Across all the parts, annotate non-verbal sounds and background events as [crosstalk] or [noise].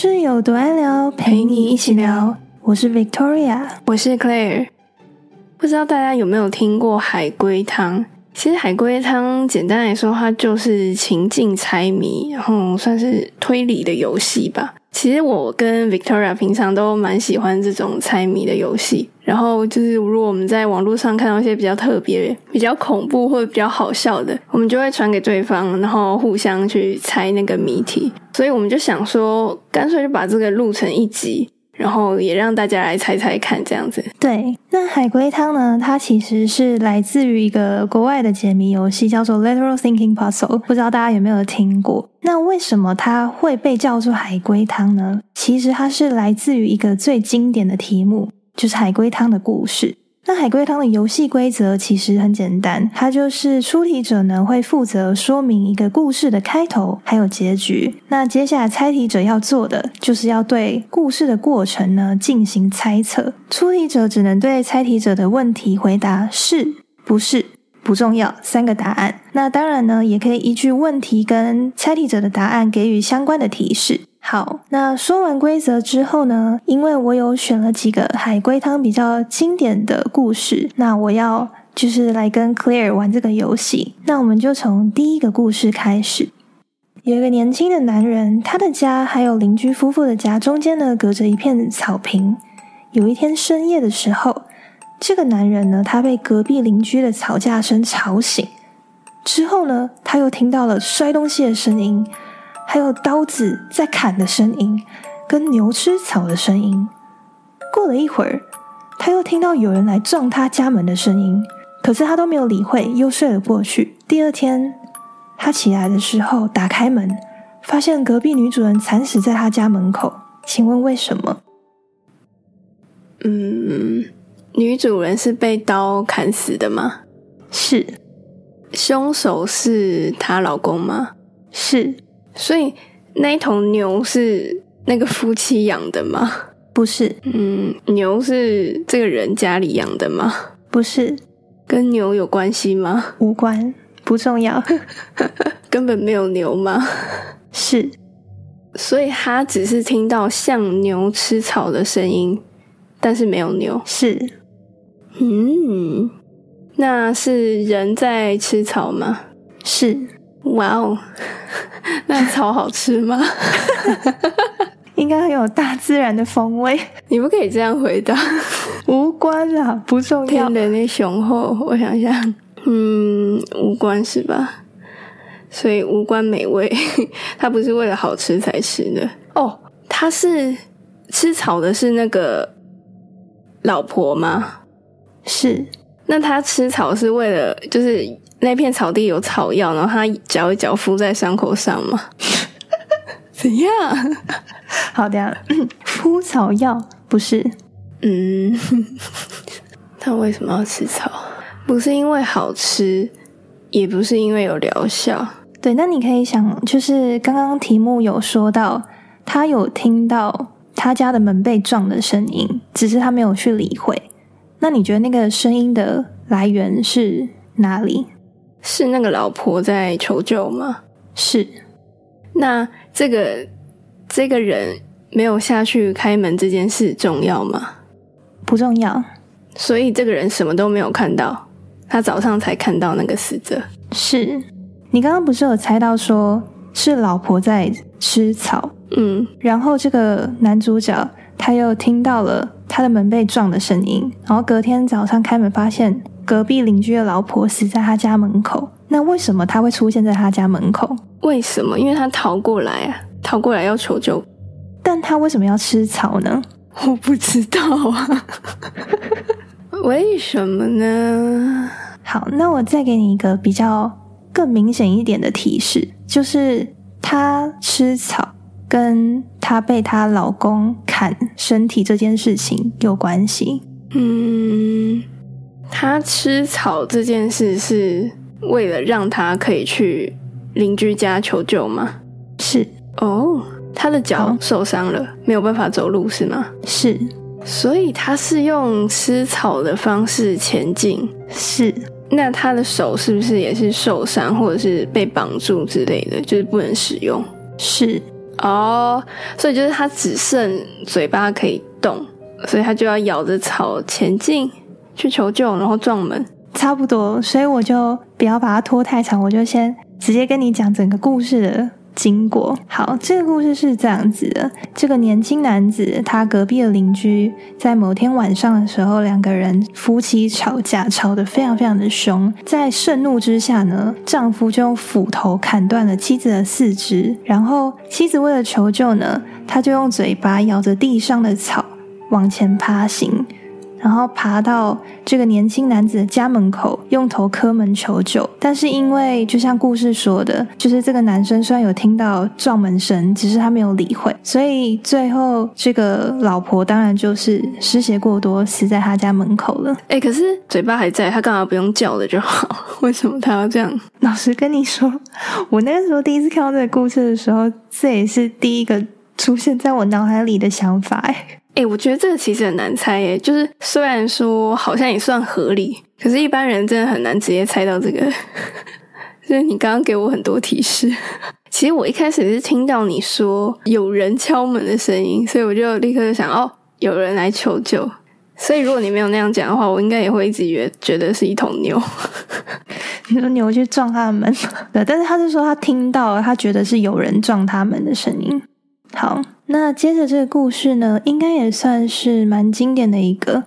是有多爱聊，陪你一起聊。我是 Victoria，我是 Claire。不知道大家有没有听过海龟汤？其实海龟汤简单来说，它就是情境猜谜，然后算是推理的游戏吧。其实我跟 Victoria 平常都蛮喜欢这种猜谜的游戏。然后就是，如果我们在网络上看到一些比较特别、比较恐怖或者比较好笑的，我们就会传给对方，然后互相去猜那个谜题。所以我们就想说，干脆就把这个录成一集。然后也让大家来猜猜看，这样子。对，那海龟汤呢？它其实是来自于一个国外的解谜游戏，叫做 Literal Thinking Puzzle。不知道大家有没有听过？那为什么它会被叫做海龟汤呢？其实它是来自于一个最经典的题目，就是海龟汤的故事。那海龟汤的游戏规则其实很简单，它就是出题者呢会负责说明一个故事的开头还有结局。那接下来猜题者要做的就是要对故事的过程呢进行猜测。出题者只能对猜题者的问题回答是不是不重要三个答案。那当然呢也可以依据问题跟猜题者的答案给予相关的提示。好，那说完规则之后呢？因为我有选了几个海龟汤比较经典的故事，那我要就是来跟 Claire 玩这个游戏。那我们就从第一个故事开始。有一个年轻的男人，他的家还有邻居夫妇的家中间呢，隔着一片草坪。有一天深夜的时候，这个男人呢，他被隔壁邻居的吵架声吵醒，之后呢，他又听到了摔东西的声音。还有刀子在砍的声音，跟牛吃草的声音。过了一会儿，他又听到有人来撞他家门的声音，可是他都没有理会，又睡了过去。第二天，他起来的时候，打开门，发现隔壁女主人惨死在他家门口。请问为什么？嗯，女主人是被刀砍死的吗？是。凶手是她老公吗？是。所以那一头牛是那个夫妻养的吗？不是。嗯，牛是这个人家里养的吗？不是。跟牛有关系吗？无关，不重要。[laughs] 根本没有牛吗？是。所以他只是听到像牛吃草的声音，但是没有牛。是。嗯，那是人在吃草吗？是。哇哦。那草好吃吗？[laughs] 应该很有大自然的风味。你不可以这样回答，无关啦，不重要。天的那雄厚，我想想，嗯，无关是吧？所以无关美味，[laughs] 它不是为了好吃才吃的哦。它是吃草的，是那个老婆吗？是。那他吃草是为了就是。那片草地有草药，然后他嚼一嚼敷在伤口上吗？[laughs] 怎样？好的，[clears throat] 敷草药不是？嗯，[laughs] 他为什么要吃草？不是因为好吃，也不是因为有疗效。对，那你可以想，就是刚刚题目有说到，他有听到他家的门被撞的声音，只是他没有去理会。那你觉得那个声音的来源是哪里？是那个老婆在求救吗？是。那这个这个人没有下去开门这件事重要吗？不重要。所以这个人什么都没有看到，他早上才看到那个死者。是。你刚刚不是有猜到说是老婆在吃草？嗯。然后这个男主角他又听到了他的门被撞的声音，然后隔天早上开门发现。隔壁邻居的老婆死在他家门口，那为什么他会出现在他家门口？为什么？因为他逃过来啊，逃过来要求救。但他为什么要吃草呢？我不知道啊。[laughs] 为什么呢？好，那我再给你一个比较更明显一点的提示，就是他吃草跟她被她老公砍身体这件事情有关系。嗯。她吃草这件事是为了让她可以去邻居家求救吗？是哦，她的脚受伤了，没有办法走路是吗？是，所以她是用吃草的方式前进。是，那他的手是不是也是受伤，或者是被绑住之类的，就是不能使用？是，哦，所以就是它只剩嘴巴可以动，所以它就要咬着草前进去求救，然后撞门。差不多，所以我就不要把它拖太长，我就先直接跟你讲整个故事的经过。好，这个故事是这样子的：这个年轻男子，他隔壁的邻居，在某天晚上的时候，两个人夫妻吵架，吵得非常非常的凶。在盛怒之下呢，丈夫就用斧头砍断了妻子的四肢，然后妻子为了求救呢，他就用嘴巴咬着地上的草往前爬行。然后爬到这个年轻男子的家门口，用头磕门求救。但是因为就像故事说的，就是这个男生虽然有听到撞门声，只是他没有理会，所以最后这个老婆当然就是失血过多，死在他家门口了。哎，可是嘴巴还在，他干嘛不用叫了就好？[laughs] 为什么他要这样？老实跟你说，我那个时候第一次看到这个故事的时候，这也是第一个出现在我脑海里的想法。哎。我觉得这个其实很难猜耶。就是虽然说好像也算合理，可是一般人真的很难直接猜到这个。[laughs] 就是你刚刚给我很多提示。其实我一开始是听到你说有人敲门的声音，所以我就立刻就想，哦，有人来求救。所以如果你没有那样讲的话，我应该也会一直觉觉得是一头牛。你说牛去撞他的门？[laughs] 对，但是他是说他听到，他觉得是有人撞他门的声音。好，那接着这个故事呢，应该也算是蛮经典的一个。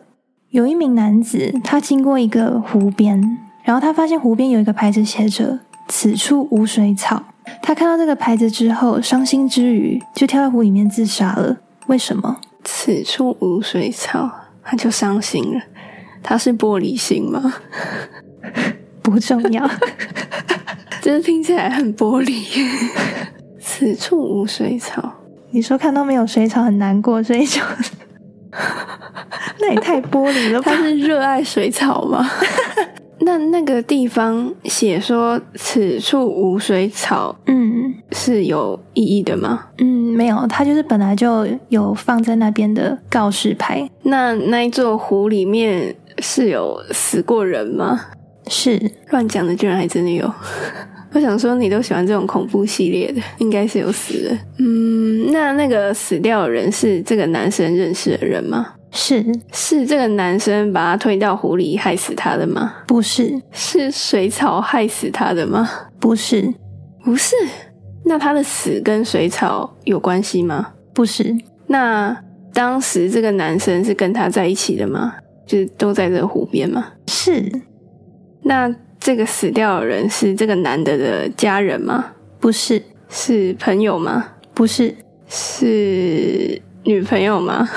有一名男子，他经过一个湖边，然后他发现湖边有一个牌子，写着“此处无水草”。他看到这个牌子之后，伤心之余就跳到湖里面自杀了。为什么？此处无水草，他就伤心了。他是玻璃心吗？[laughs] 不重要，[laughs] 就是听起来很玻璃。此处无水草。你说看到没有水草很难过，所以就 [laughs] 那也太玻璃了。他是热爱水草吗？[laughs] 那那个地方写说此处无水草，嗯，是有意义的吗？嗯，没有，他就是本来就有放在那边的告示牌。那那一座湖里面是有死过人吗？是乱讲的，居然还真的有。我想说，你都喜欢这种恐怖系列的，应该是有死人。嗯，那那个死掉的人是这个男生认识的人吗？是，是这个男生把他推到湖里害死他的吗？不是，是水草害死他的吗？不是，不是。那他的死跟水草有关系吗？不是。那当时这个男生是跟他在一起的吗？就是都在这个湖边吗？是。那。这个死掉的人是这个男的的家人吗？不是，是朋友吗？不是，是女朋友吗？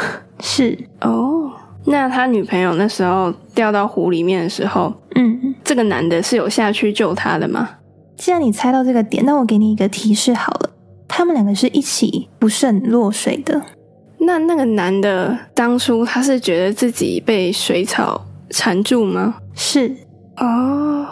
是哦。那他女朋友那时候掉到湖里面的时候，嗯，这个男的是有下去救他的吗？既然你猜到这个点，那我给你一个提示好了，他们两个是一起不慎落水的。那那个男的当初他是觉得自己被水草缠住吗？是。哦，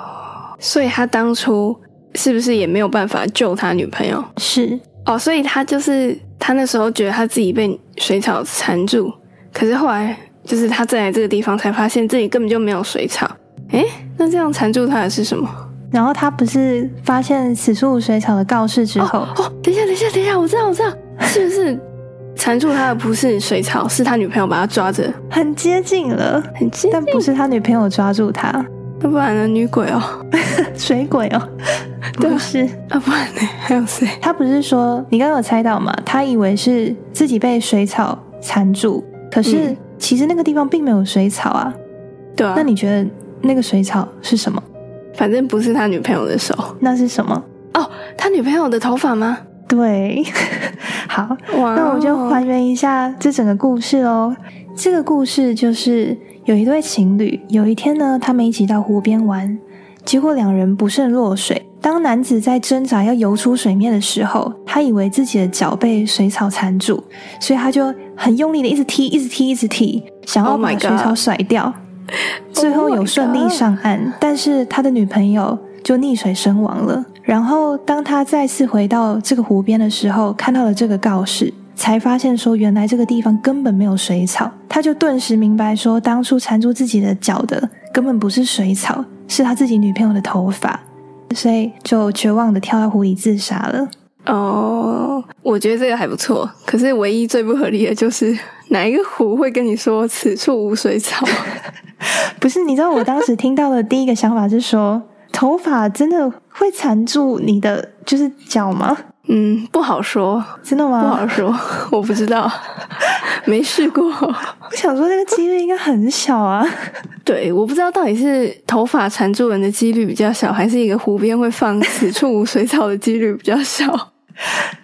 所以他当初是不是也没有办法救他女朋友？是哦，所以他就是他那时候觉得他自己被水草缠住，可是后来就是他再来这个地方才发现自己根本就没有水草。诶，那这样缠住他的是什么？然后他不是发现此处水草的告示之后？哦，等一下，等一下，等一下，我知道，我知道，是不是缠住他的不是水草，是他女朋友把他抓着？很接近了，很接近，但不是他女朋友抓住他。要不然呢？女鬼哦，[laughs] 水鬼哦，[laughs] 不是啊，不然呢？还有谁？他不是说你刚刚有猜到吗？他以为是自己被水草缠住，可是其实那个地方并没有水草啊。对啊，那你觉得那个水草是什么？反正不是他女朋友的手，那是什么？哦，他女朋友的头发吗？对，[laughs] 好，那我就还原一下这整个故事哦。这个故事就是。有一对情侣，有一天呢，他们一起到湖边玩，结果两人不慎落水。当男子在挣扎要游出水面的时候，他以为自己的脚被水草缠住，所以他就很用力的一直踢，一直踢，一直踢，[laughs] 想要把水草甩掉。最后有顺利上岸，但是他的女朋友就溺水身亡了。然后当他再次回到这个湖边的时候，看到了这个告示。才发现说，原来这个地方根本没有水草，他就顿时明白说，当初缠住自己的脚的根本不是水草，是他自己女朋友的头发，所以就绝望的跳到湖里自杀了。哦，我觉得这个还不错。可是唯一最不合理的就是哪一个湖会跟你说此处无水草？[laughs] 不是，你知道我当时听到的第一个想法是说，头发真的会缠住你的就是脚吗？嗯，不好说，真的吗？不好说，[laughs] 我不知道，[laughs] 没试过。我想说，那个几率应该很小啊。[laughs] 对，我不知道到底是头发缠住人的几率比较小，还是一个湖边会放此处无水草的几率比较小。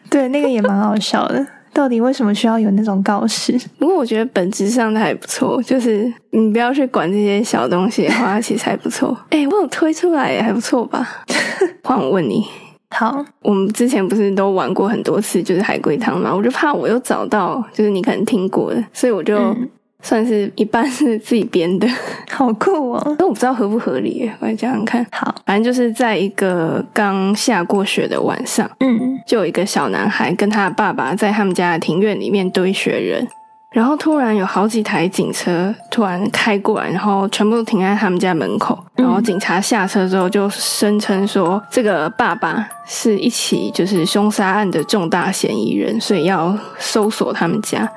对，那个也蛮好笑的。到底为什么需要有那种告示？不过我觉得本质上它还不错，就是你不要去管这些小东西的话，其实还不错。哎，我有推出来，还不错吧？换我问你。好，我们之前不是都玩过很多次，就是海龟汤嘛？我就怕我又找到，就是你可能听过的，所以我就算是一半是自己编的，[laughs] 好酷哦！但我不知道合不合理，我来讲讲看。好，反正就是在一个刚下过雪的晚上，嗯，就有一个小男孩跟他的爸爸在他们家的庭院里面堆雪人。然后突然有好几台警车突然开过来，然后全部都停在他们家门口。然后警察下车之后就声称说，这个爸爸是一起就是凶杀案的重大嫌疑人，所以要搜索他们家。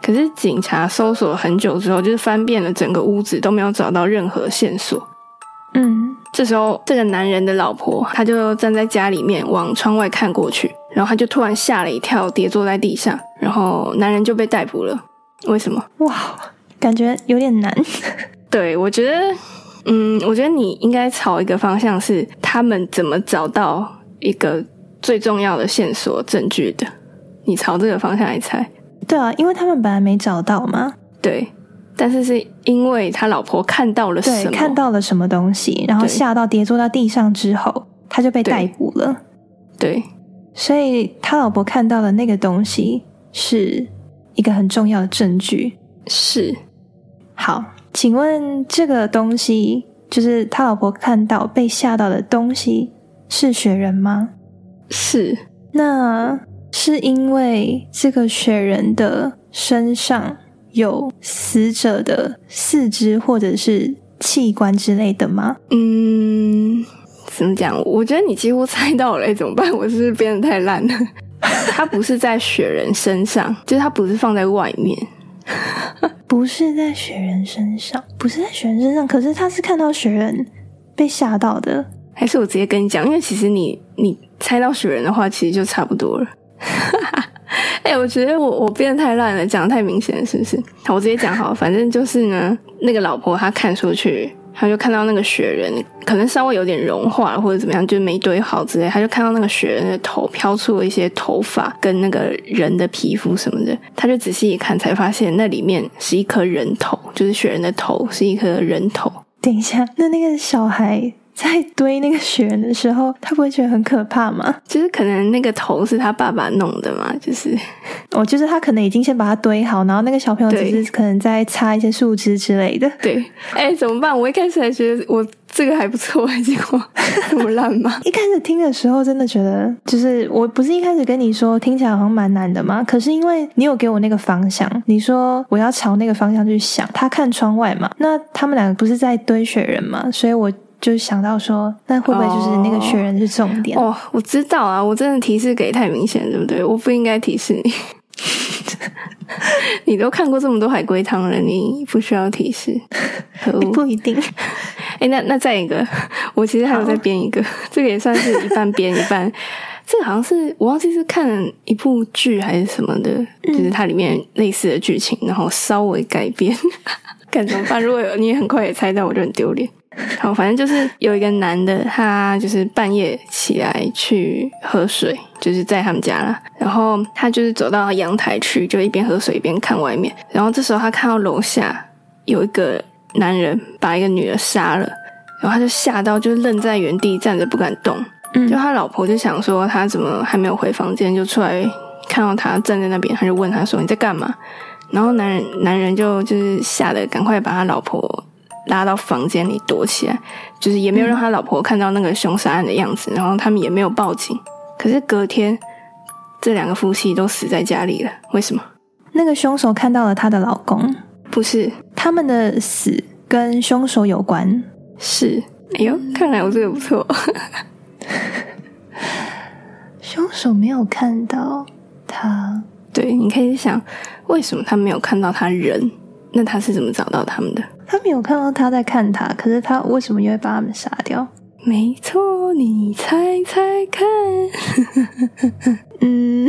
可是警察搜索很久之后，就是翻遍了整个屋子都没有找到任何线索。嗯，这时候这个男人的老婆他就站在家里面往窗外看过去，然后他就突然吓了一跳，跌坐在地上，然后男人就被逮捕了。为什么？哇，感觉有点难。[laughs] 对，我觉得，嗯，我觉得你应该朝一个方向，是他们怎么找到一个最重要的线索证据的。你朝这个方向来猜。对啊，因为他们本来没找到嘛。对，但是是因为他老婆看到了什么？看到了什么东西，然后吓到跌坐到地上之后，他就被逮捕了。对，所以他老婆看到的那个东西是。一个很重要的证据是，好，请问这个东西就是他老婆看到被吓到的东西是雪人吗？是，那是因为这个雪人的身上有死者的四肢或者是器官之类的吗？嗯，怎么讲？我觉得你几乎猜到了，怎么办？我是不是编的太烂了？它不是在雪人身上，就是它不是放在外面，[laughs] 不是在雪人身上，不是在雪人身上，可是他是看到雪人被吓到的，还是我直接跟你讲？因为其实你你猜到雪人的话，其实就差不多了。[laughs] 哎，我觉得我我变得太烂了，讲的太明显了，是不是？好，我直接讲好，反正就是呢，那个老婆她看出去。他就看到那个雪人可能稍微有点融化或者怎么样，就没堆好之类。他就看到那个雪人的头飘出了一些头发跟那个人的皮肤什么的。他就仔细一看，才发现那里面是一颗人头，就是雪人的头是一颗人头。等一下，那那个小孩。在堆那个雪人的时候，他不会觉得很可怕吗？就是可能那个头是他爸爸弄的嘛，就是 [laughs] 哦，就是他可能已经先把它堆好，然后那个小朋友只是可能在擦一些树枝之类的。对，哎，怎么办？我一开始还觉得我这个还不错，结果这么烂吗？[laughs] 一开始听的时候真的觉得，就是我不是一开始跟你说听起来好像蛮难的吗？可是因为你有给我那个方向，你说我要朝那个方向去想，他看窗外嘛，那他们两个不是在堆雪人嘛，所以我。就是想到说，那会不会就是那个雪人是重点？哦，我知道啊，我真的提示给太明显，对不对？我不应该提示你。[laughs] 你都看过这么多海龟汤了，你不需要提示。[laughs] 不一定。[laughs] 哎，那那再一个，我其实还有再编一个，这个也算是一半编一半。这个好像是我忘记是看一部剧还是什么的，就是它里面类似的剧情，然后稍微改编。看怎么办？如果有你也很快也猜到，我就很丢脸。[laughs] 好，反正就是有一个男的，他就是半夜起来去喝水，就是在他们家了。然后他就是走到阳台去，就一边喝水一边看外面。然后这时候他看到楼下有一个男人把一个女的杀了，然后他就吓到，就愣在原地站着不敢动。嗯就他老婆就想说他怎么还没有回房间，就出来看到他站在那边，他就问他说你在干嘛？然后男人男人就就是吓得赶快把他老婆。拉到房间里躲起来，就是也没有让他老婆看到那个凶杀案的样子，然后他们也没有报警。可是隔天，这两个夫妻都死在家里了。为什么？那个凶手看到了她的老公？不是，他们的死跟凶手有关。是，哎呦，看来我这个不错。凶 [laughs] [laughs] 凶手没有看到他。对，你可以想，为什么他没有看到他人？那他是怎么找到他们的？他没有看到他在看他，可是他为什么又会把他们杀掉？没错，你猜猜看。[laughs] 嗯，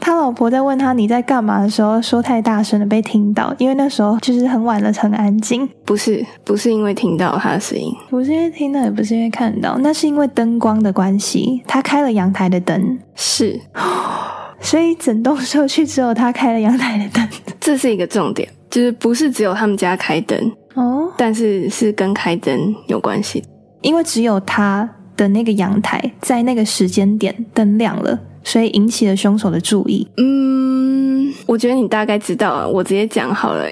他老婆在问他你在干嘛的时候，说太大声了被听到，因为那时候就是很晚了，很安静。不是，不是因为听到他的声音，不是因为听到，也不是因为看到，那是因为灯光的关系，他开了阳台的灯，是，[gasps] 所以整栋社区只有他开了阳台的灯，这是一个重点。就是不是只有他们家开灯哦，但是是跟开灯有关系，因为只有他的那个阳台在那个时间点灯亮了，所以引起了凶手的注意。嗯，我觉得你大概知道啊，我直接讲好了。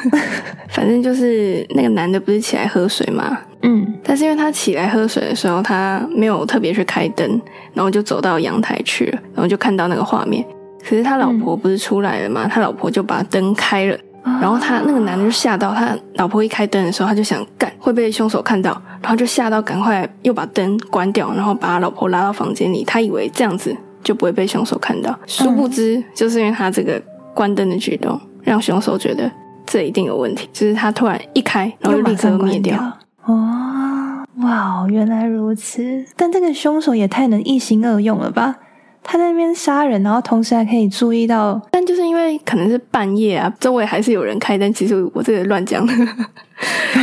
[laughs] 反正就是那个男的不是起来喝水吗？嗯，但是因为他起来喝水的时候，他没有特别去开灯，然后就走到阳台去了，然后就看到那个画面。可是他老婆不是出来了吗？他老婆就把灯开了。然后他那个男的就吓到，他老婆一开灯的时候，他就想干会被凶手看到，然后就吓到，赶快又把灯关掉，然后把他老婆拉到房间里。他以为这样子就不会被凶手看到，殊不知就是因为他这个关灯的举动，让凶手觉得这一定有问题。就是他突然一开，然后立刻灭掉。哦，哇，原来如此！但这个凶手也太能一心二用了吧？他在那边杀人，然后同时还可以注意到，但就是因为可能是半夜啊，周围还是有人开灯。其实我这个乱讲，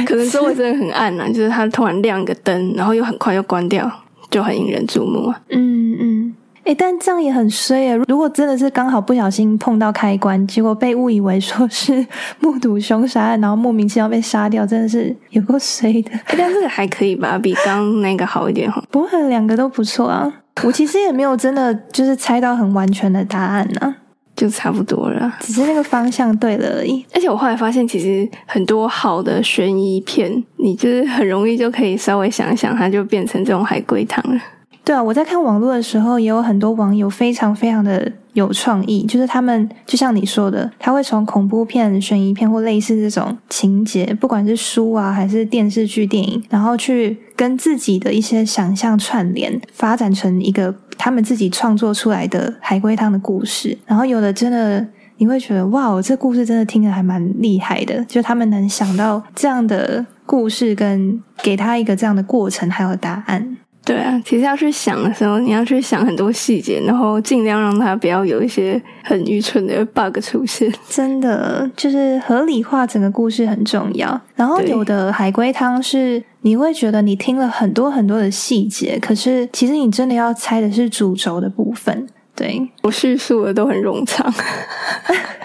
可能周围真的很暗啊，就是他突然亮一个灯，然后又很快又关掉，就很引人注目啊。嗯嗯，哎，但这样也很衰啊！如果真的是刚好不小心碰到开关，结果被误以为说是目睹凶杀案，然后莫名其妙被杀掉，真的是有够衰的。但这个还可以吧，比刚那个好一点哈。不过两个都不错啊。我其实也没有真的就是猜到很完全的答案呢，就差不多了，只是那个方向对了而已。而且我后来发现，其实很多好的悬疑片，你就是很容易就可以稍微想一想，它就变成这种海龟汤了。对啊，我在看网络的时候，也有很多网友非常非常的有创意，就是他们就像你说的，他会从恐怖片、悬疑片或类似这种情节，不管是书啊还是电视剧、电影，然后去跟自己的一些想象串联，发展成一个他们自己创作出来的海龟汤的故事。然后有的真的你会觉得，哇，这故事真的听着还蛮厉害的，就他们能想到这样的故事，跟给他一个这样的过程，还有答案。对啊，其实要去想的时候，你要去想很多细节，然后尽量让它不要有一些很愚蠢的 bug 出现。真的，就是合理化整个故事很重要。然后有的海龟汤是你会觉得你听了很多很多的细节，可是其实你真的要猜的是主轴的部分。对我叙述的都很冗长，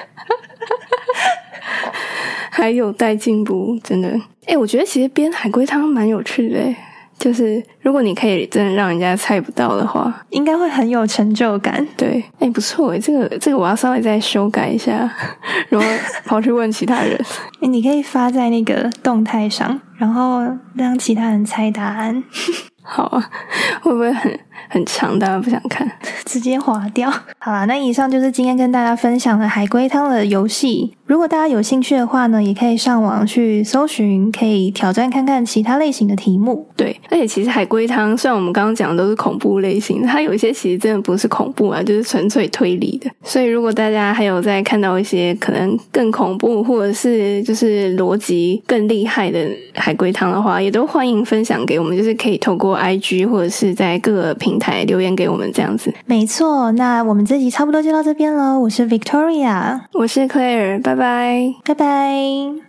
[laughs] 还有待进步。真的，哎，我觉得其实编海龟汤蛮有趣的。就是如果你可以真的让人家猜不到的话，应该会很有成就感。对，哎，不错哎，这个这个我要稍微再修改一下，[laughs] 然后跑去问其他人。[laughs] 哎，你可以发在那个动态上，然后让其他人猜答案。[laughs] 好啊，会不会很？很长，大家不想看，[laughs] 直接划掉。[laughs] 好啦，那以上就是今天跟大家分享的海龟汤的游戏。如果大家有兴趣的话呢，也可以上网去搜寻，可以挑战看看其他类型的题目。对，而且其实海龟汤虽然我们刚刚讲的都是恐怖类型，它有一些其实真的不是恐怖啊，就是纯粹推理的。所以如果大家还有在看到一些可能更恐怖，或者是就是逻辑更厉害的海龟汤的话，也都欢迎分享给我们，就是可以透过 IG 或者是在各个平台留言给我们这样子，没错。那我们这集差不多就到这边喽。我是 Victoria，我是 Claire，拜拜，拜拜。